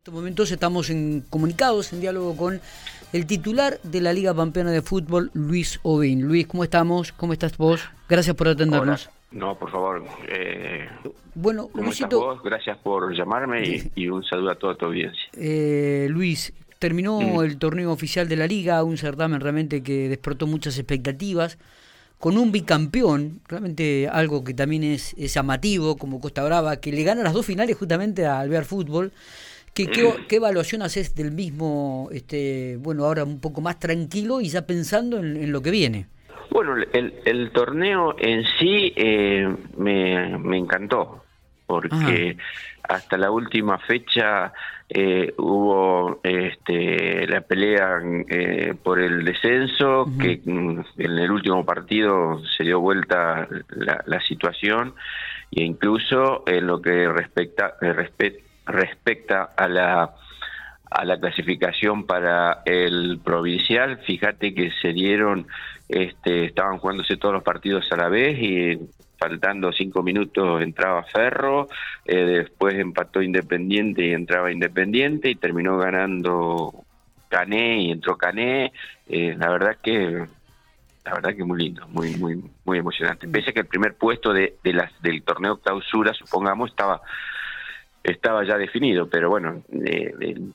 En estos momentos estamos en, comunicados, en diálogo con el titular de la Liga Pampeana de Fútbol, Luis Ovín. Luis, ¿cómo estamos? ¿Cómo estás vos? Gracias por atendernos. No, por favor. Eh, bueno, ¿cómo estás vos? Gracias por llamarme y, un saludo a toda tu audiencia. Eh, Luis, terminó mm. el torneo oficial de la Liga, un certamen realmente que despertó muchas expectativas con un bicampeón, realmente algo que también es, es llamativo, como Costa Brava, que le gana las dos finales justamente a Alvear Fútbol. ¿Qué, qué, evaluación haces del mismo, este, bueno, ahora un poco más tranquilo y ya pensando en, lo que viene? Bueno, el, el torneo en sí eh, me, me encantó, porque hasta la última fecha eh, hubo este, la pelea eh, por el descenso, que mm, en el último partido se dio vuelta la, la situación, e incluso en lo que respecta, respecta respecta a la a la clasificación para el provincial, fíjate que se dieron, este, estaban jugándose todos los partidos a la vez y faltando cinco minutos entraba Ferro, eh, después empató Independiente y entraba Independiente y terminó ganando Cané y entró Cané, eh, la verdad que la verdad que muy lindo, muy muy muy emocionante. Pese a que el primer puesto de, de las del torneo clausura, supongamos, estaba estaba ya definido, pero bueno,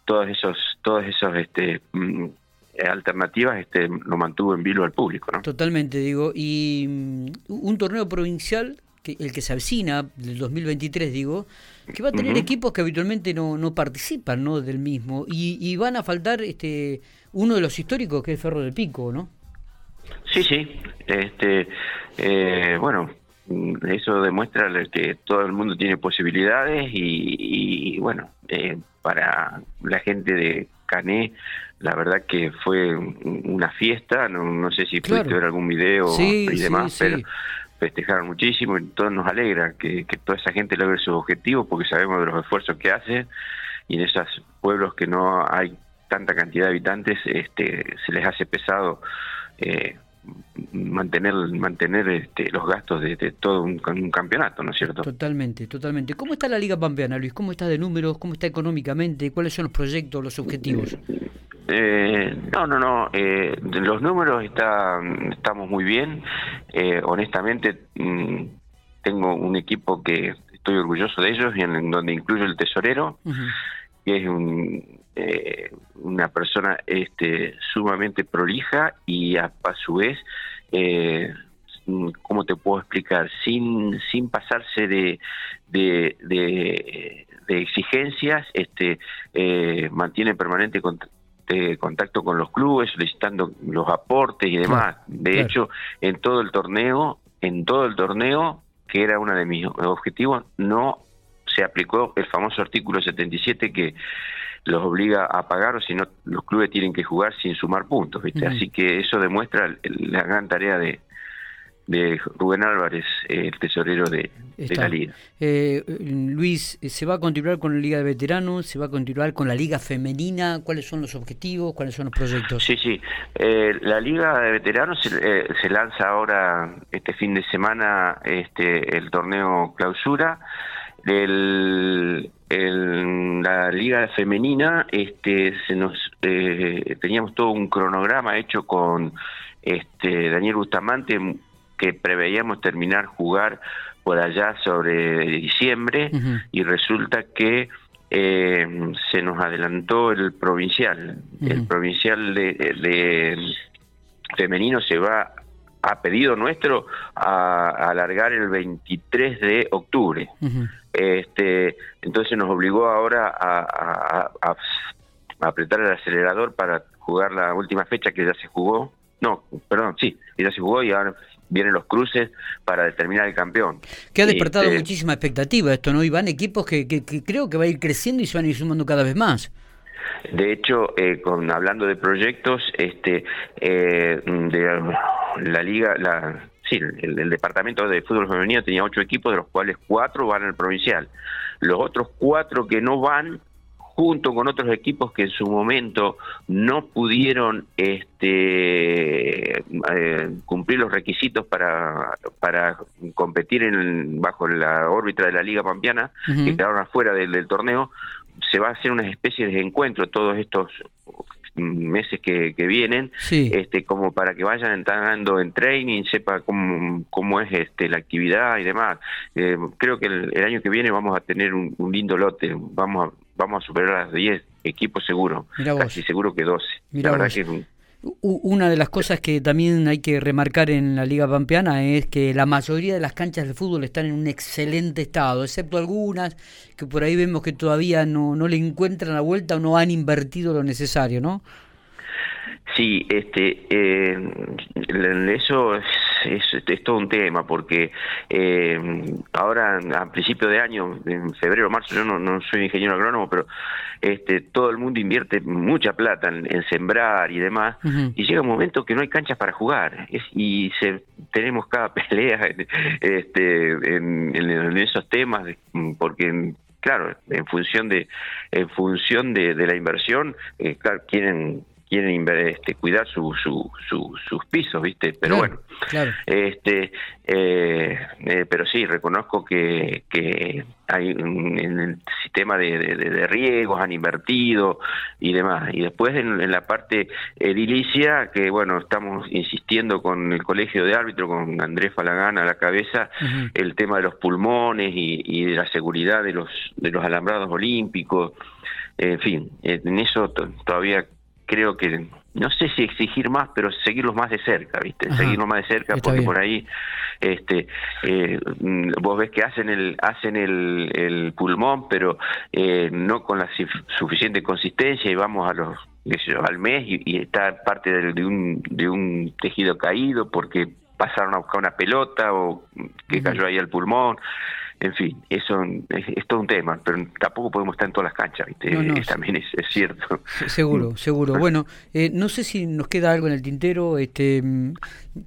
todos esos, todos esos este, mm, alternativas este, lo mantuvo en vilo al público. ¿no? Totalmente, digo, y mm, un torneo provincial, que, el que se avecina del 2023, digo, que va a tener equipos que habitualmente no, no participan ¿no? del mismo, y, y van a faltar este uno de los históricos que es Ferro del Pico, ¿no? Sí, sí, este, eh, bueno, eso demuestra que todo el mundo tiene posibilidades y, bueno, eh, para la gente de Cané, la verdad que fue una fiesta, no, sé si pudiste ver algún video y demás, pero festejaron muchísimo y todo nos alegra que, toda esa gente logre sus objetivos porque sabemos de los esfuerzos que hace y en esos pueblos que no hay tanta cantidad de habitantes este, se les hace pesado eh, mantener mantener este, los gastos de, todo un, campeonato, ¿no es cierto? Totalmente, totalmente. ¿Cómo está la Liga Pampeana, Luis? ¿Cómo está de números? ¿Cómo está económicamente? ¿Cuáles son los proyectos, los objetivos? Eh, no, no, no. Eh, los números está, estamos muy bien. Eh, honestamente, mm, tengo un equipo que estoy orgulloso de ellos y en, donde incluyo el tesorero, que es un, una persona este, sumamente prolija y a, su vez, eh, ¿cómo te puedo explicar? Sin, sin pasarse de, de, exigencias, este, eh, mantiene permanente contacto con los clubes, solicitando los aportes y demás. De hecho, en todo el torneo, en todo el torneo, que era uno de mis objetivos, no se aplicó el famoso artículo 77 que los obliga a pagar o si no los clubes tienen que jugar sin sumar puntos, ¿viste? Así que eso demuestra la gran tarea de, de Rubén Álvarez, el tesorero de, la liga. Eh, Luis, ¿se va a continuar con la liga de veteranos? ¿Se va a continuar con la liga femenina? ¿Cuáles son los objetivos? ¿Cuáles son los proyectos? Sí, sí. Eh, la liga de veteranos se, eh, se, lanza ahora este fin de semana este el torneo clausura. El, en la liga femenina este se nos eh, teníamos todo un cronograma hecho con este Daniel Bustamante que preveíamos terminar jugar por allá sobre diciembre y resulta que eh, se nos adelantó el provincial. El provincial de, de femenino se va a pedido nuestro a, alargar el 23 de octubre. Este, entonces nos obligó ahora a, apretar el acelerador para jugar la última fecha que ya se jugó. No, perdón, sí, ya se jugó y ahora vienen los cruces para determinar el campeón. Que ha despertado este, muchísima expectativa esto, ¿no? Y van equipos que, que, creo que va a ir creciendo y se van a ir sumando cada vez más. De hecho, eh, con hablando de proyectos, este, eh, de la liga, la, sí, el, departamento de fútbol femenino tenía ocho equipos, de los cuales cuatro van al provincial. Los otros cuatro que no van, junto con otros equipos que en su momento no pudieron este, eh, cumplir los requisitos para, para competir en, bajo la órbita de la Liga Pampeana, que quedaron afuera del, torneo, se va a hacer una especie de encuentro todos estos meses que, vienen, este, como para que vayan entrando en training, sepa cómo, cómo es este, la actividad y demás. Eh, creo que el, año que viene vamos a tener un, lindo lote, vamos a, vamos a superar las 10 equipos seguro, casi seguro que 12. la verdad que una de las cosas que también hay que remarcar en la Liga Pampeana es que la mayoría de las canchas de fútbol están en un excelente estado, excepto algunas que por ahí vemos que todavía no, no le encuentran la vuelta o no han invertido lo necesario, ¿no? Sí, este, eh, eso es, es, todo un tema, porque eh, ahora a principio de año, en febrero, marzo, yo no, no soy ingeniero agrónomo, pero este, todo el mundo invierte mucha plata en, sembrar y demás, y llega un momento que no hay canchas para jugar, y se, tenemos cada pelea este, en, en esos temas, porque claro, en función de en función de, de la inversión, eh, claro, quieren quieren este, cuidar su, su, sus pisos, ¿viste? Pero bueno, este, eh, eh, pero sí, reconozco que, que hay en el sistema de, de, riegos han invertido y demás. Y después en, la parte edilicia, que bueno, estamos insistiendo con el colegio de árbitro, con Andrés Falagán a la cabeza, el tema de los pulmones y, y de la seguridad de los, de los alambrados olímpicos. En fin, en eso todavía creo que no sé si exigir más, pero seguirlos más de cerca, ¿viste? Seguirlos más de cerca porque por ahí este eh, vos ves que hacen el hacen el, el pulmón, pero eh, no con la suficiente consistencia y vamos a los al mes y, está parte de, un de un tejido caído porque pasaron a buscar una pelota o que cayó ahí al pulmón en fin, eso es, todo un tema, pero tampoco podemos estar en todas las canchas, ¿viste? también es, cierto. Seguro, seguro. Bueno, eh, no sé si nos queda algo en el tintero, este,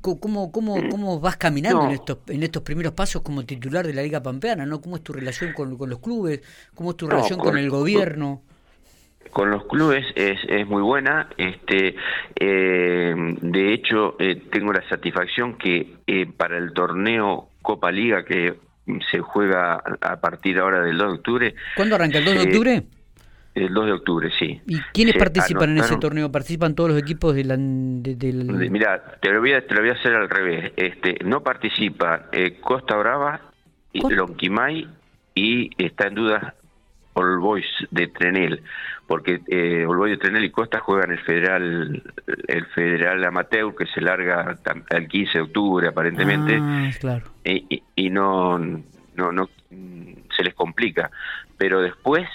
¿cómo, cómo, cómo vas caminando en, estos, en estos primeros pasos como titular de la Liga Pampeana? ¿no? ¿Cómo es tu relación con, los clubes? ¿Cómo es tu relación con, el gobierno? Con, los clubes es, es muy buena. Este, eh, de hecho, eh, tengo la satisfacción que para el torneo Copa Liga que se juega a partir ahora del 2 de octubre. ¿Cuándo arranca? ¿El 2 de octubre? El 2 de octubre, sí. ¿Y quiénes participan en ese torneo? ¿Participan todos los equipos de la, del...? Mira, te lo, voy a, te lo voy a hacer al revés. Este, no participa eh, Costa Brava, y Lonquimay y está en duda All Boys de Trenel, porque eh, All Boys de Trenel y Costa juegan el federal el federal amateur que se larga el 15 de octubre aparentemente ah, claro. y, y, no, no, no se les complica, pero después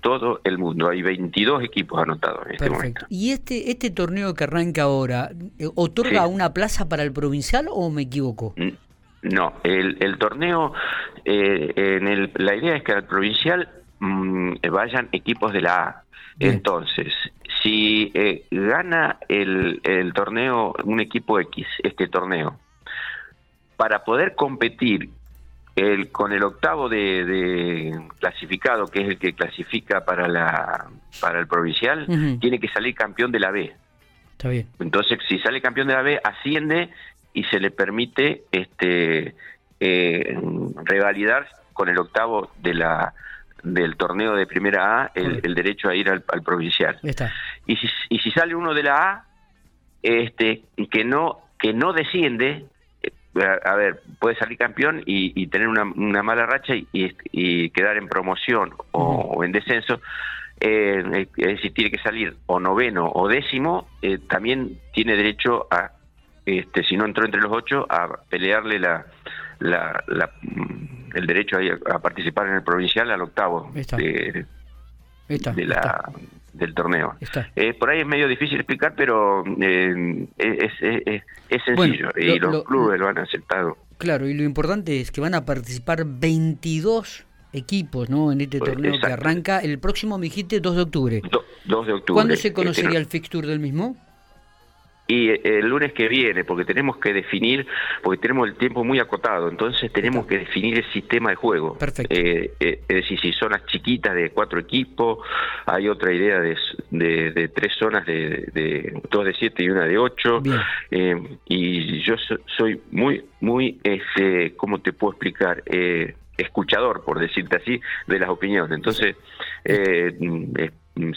todo el mundo. Hay 22 equipos anotados en este momento. ¿Y este, este torneo que arranca ahora, eh, otorga una plaza para el provincial o me equivoco? No, el, el torneo, eh, en el, la idea es que al provincial Mm, vayan equipos de la A. Entonces, si eh, gana el, el torneo un equipo X, este torneo, para poder competir el, con el octavo de, clasificado, que es el que clasifica para la para el provincial, tiene que salir campeón de la B. Está bien. Entonces, si sale campeón de la B, asciende y se le permite este eh, revalidar con el octavo de la del torneo de primera A el, derecho a ir al, provincial. Y si, y si sale uno de la A, este, que no, que no desciende, eh, a, ver, puede salir campeón y, tener una, una, mala racha y, quedar en promoción o, en descenso, eh, es decir, tiene que salir o noveno o décimo, eh, también tiene derecho a, este, si no entró entre los ocho, a pelearle la, la, la el derecho a, participar en el provincial al octavo de, la, del torneo. Eh, por ahí es medio difícil explicar, pero eh, es, es, es, sencillo y los clubes lo han aceptado. Claro, y lo importante es que van a participar 22 equipos ¿no? en este pues, torneo que arranca el próximo, me dijiste, 2 de octubre. 2 de octubre. ¿Cuándo se conocería el fixture del mismo? Y el lunes que viene, porque tenemos que definir, porque tenemos el tiempo muy acotado, entonces tenemos que definir el sistema de juego. Perfecto. Eh, eh, es decir, si zonas chiquitas de cuatro equipos, hay otra idea de, de, tres zonas de, de, dos de siete y una de ocho, eh, y yo soy muy, muy, este, ¿cómo te puedo explicar? escuchador, por decirte así, de las opiniones. Entonces, eh,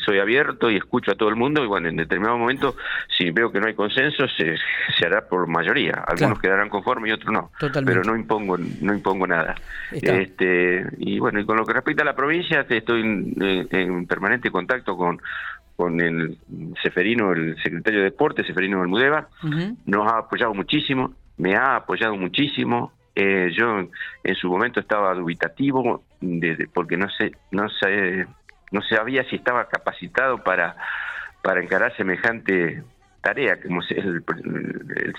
soy abierto y escucho a todo el mundo y bueno, en determinado momento, si veo que no hay consenso, se, se hará por mayoría. Algunos quedarán conformes y otros no. Pero no impongo, no impongo nada. Este, y bueno, y con lo que respecta a la provincia, estoy en, permanente contacto con con el Seferino, el secretario de Deportes, Seferino Bermudeva, nos ha apoyado muchísimo, me ha apoyado muchísimo, eh, yo en su momento estaba dubitativo de, porque no sé no sé no sabía si estaba capacitado para para encarar semejante tarea como es el,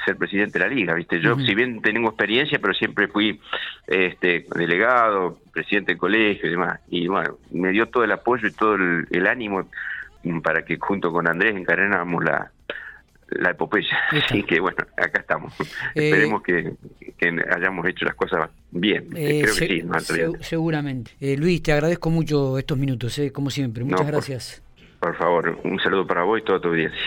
ser presidente de la liga viste yo si bien tengo experiencia pero siempre fui este delegado presidente del colegio y demás. Y bueno me dio todo el apoyo y todo el, ánimo para que junto con Andrés encarnáramos la la epopeya. Así que bueno, acá estamos. Eh, Esperemos que, hayamos hecho las cosas bien. Eh, Creo que sí. seguramente. Eh, Luis, te agradezco mucho estos minutos, como siempre. Muchas gracias. Por, favor, un saludo para vos y toda tu audiencia.